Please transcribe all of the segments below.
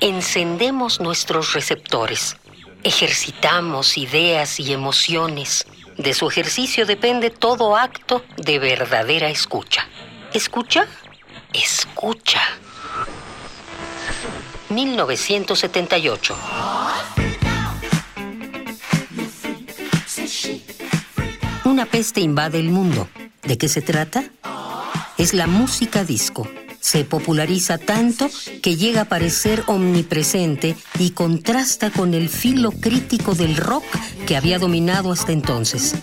encendemos nuestros receptores. Ejercitamos ideas y emociones. De su ejercicio depende todo acto de verdadera escucha. ¿Escucha? Escucha. 1978. Una peste invade el mundo. ¿De qué se trata? Es la música disco. Se populariza tanto que llega a parecer omnipresente y contrasta con el filo crítico del rock que había dominado hasta entonces.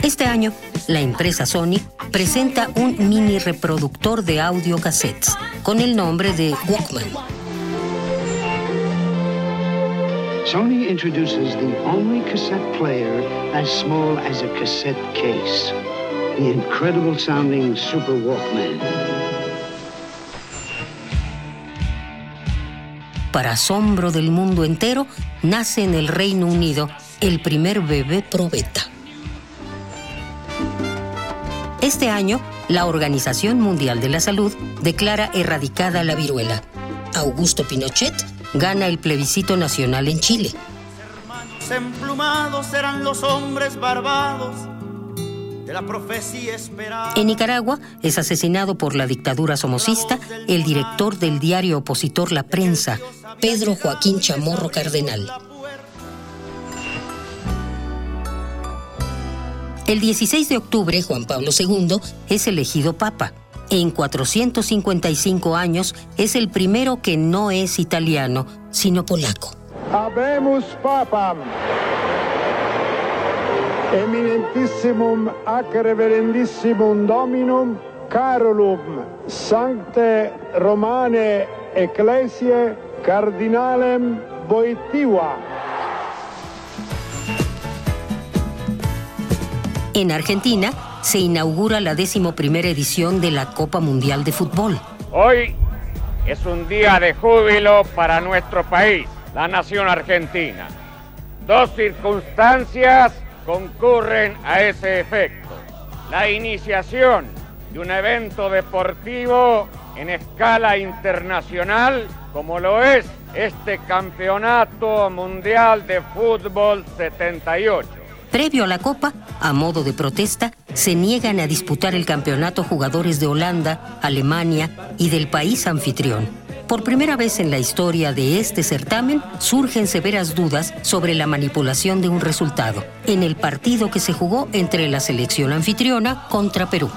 Este año, la empresa Sony presenta un mini reproductor de audio cassettes con el nombre de Walkman. Sony introduces the only cassette player as small as a cassette case. The incredible sounding Super Walkman. Para asombro del mundo entero, nace en el Reino Unido el primer bebé probeta. Este año, la Organización Mundial de la Salud declara erradicada la viruela. Augusto Pinochet gana el plebiscito nacional en Chile. Hermanos emplumados eran los hombres barbados de la profecía esperada. En Nicaragua es asesinado por la dictadura somocista el director del diario opositor La Prensa, Pedro Joaquín Chamorro Cardenal. El 16 de octubre, Juan Pablo II es elegido papa. En 455 años es el primero que no es italiano, sino polaco. Habemus papam. Eminentissimum ac reverendissimum dominum Carolum Sancte Romane Ecclesiae Cardinalem Boitiva. En Argentina se inaugura la decimoprimera edición de la Copa Mundial de Fútbol. Hoy es un día de júbilo para nuestro país, la nación argentina. Dos circunstancias concurren a ese efecto. La iniciación de un evento deportivo en escala internacional, como lo es este Campeonato Mundial de Fútbol 78. Previo a la Copa, a modo de protesta, se niegan a disputar el campeonato jugadores de Holanda, Alemania y del país anfitrión. Por primera vez en la historia de este certamen surgen severas dudas sobre la manipulación de un resultado, en el partido que se jugó entre la selección anfitriona contra Perú.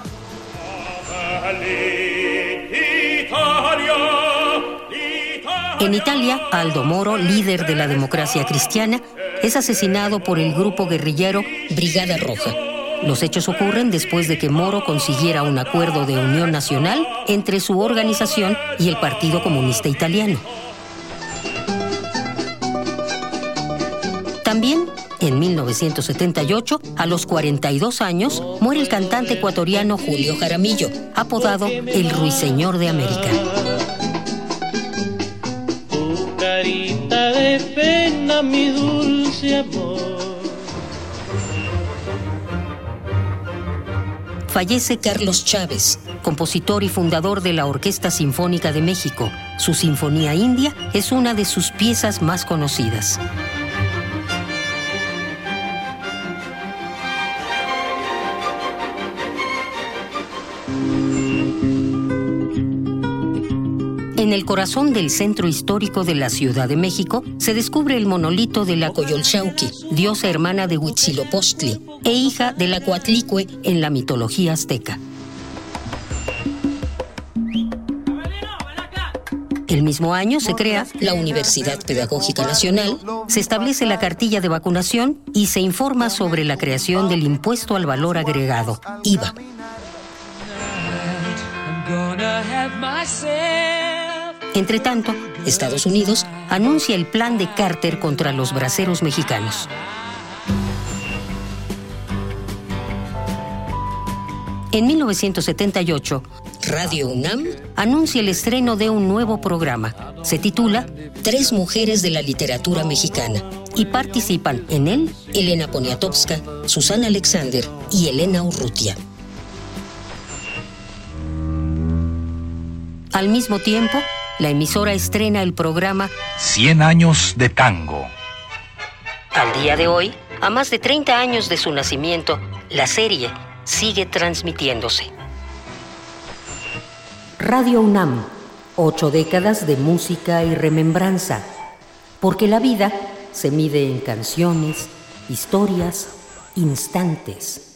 En Italia, Aldo Moro, líder de la democracia cristiana, es asesinado por el grupo guerrillero Brigada Roja. Los hechos ocurren después de que Moro consiguiera un acuerdo de unión nacional entre su organización y el Partido Comunista Italiano. También, en 1978, a los 42 años, muere el cantante ecuatoriano Julio Jaramillo, apodado el Ruiseñor de América. Mi dulce amor. Fallece Carlos Chávez, compositor y fundador de la Orquesta Sinfónica de México. Su Sinfonía India es una de sus piezas más conocidas. En el corazón del centro histórico de la Ciudad de México se descubre el monolito de la Coyolxauqui, diosa hermana de Huitzilopochtli e hija de la Coatlicue en la mitología azteca. El mismo año se crea la Universidad Pedagógica Nacional, se establece la cartilla de vacunación y se informa sobre la creación del impuesto al valor agregado, IVA. Entre tanto, Estados Unidos anuncia el plan de Carter contra los braceros mexicanos. En 1978, Radio UNAM anuncia el estreno de un nuevo programa. Se titula Tres Mujeres de la Literatura Mexicana y participan en él Elena Poniatowska, Susana Alexander y Elena Urrutia. Al mismo tiempo, la emisora estrena el programa 100 años de tango. Al día de hoy, a más de 30 años de su nacimiento, la serie sigue transmitiéndose. Radio UNAM, ocho décadas de música y remembranza, porque la vida se mide en canciones, historias, instantes.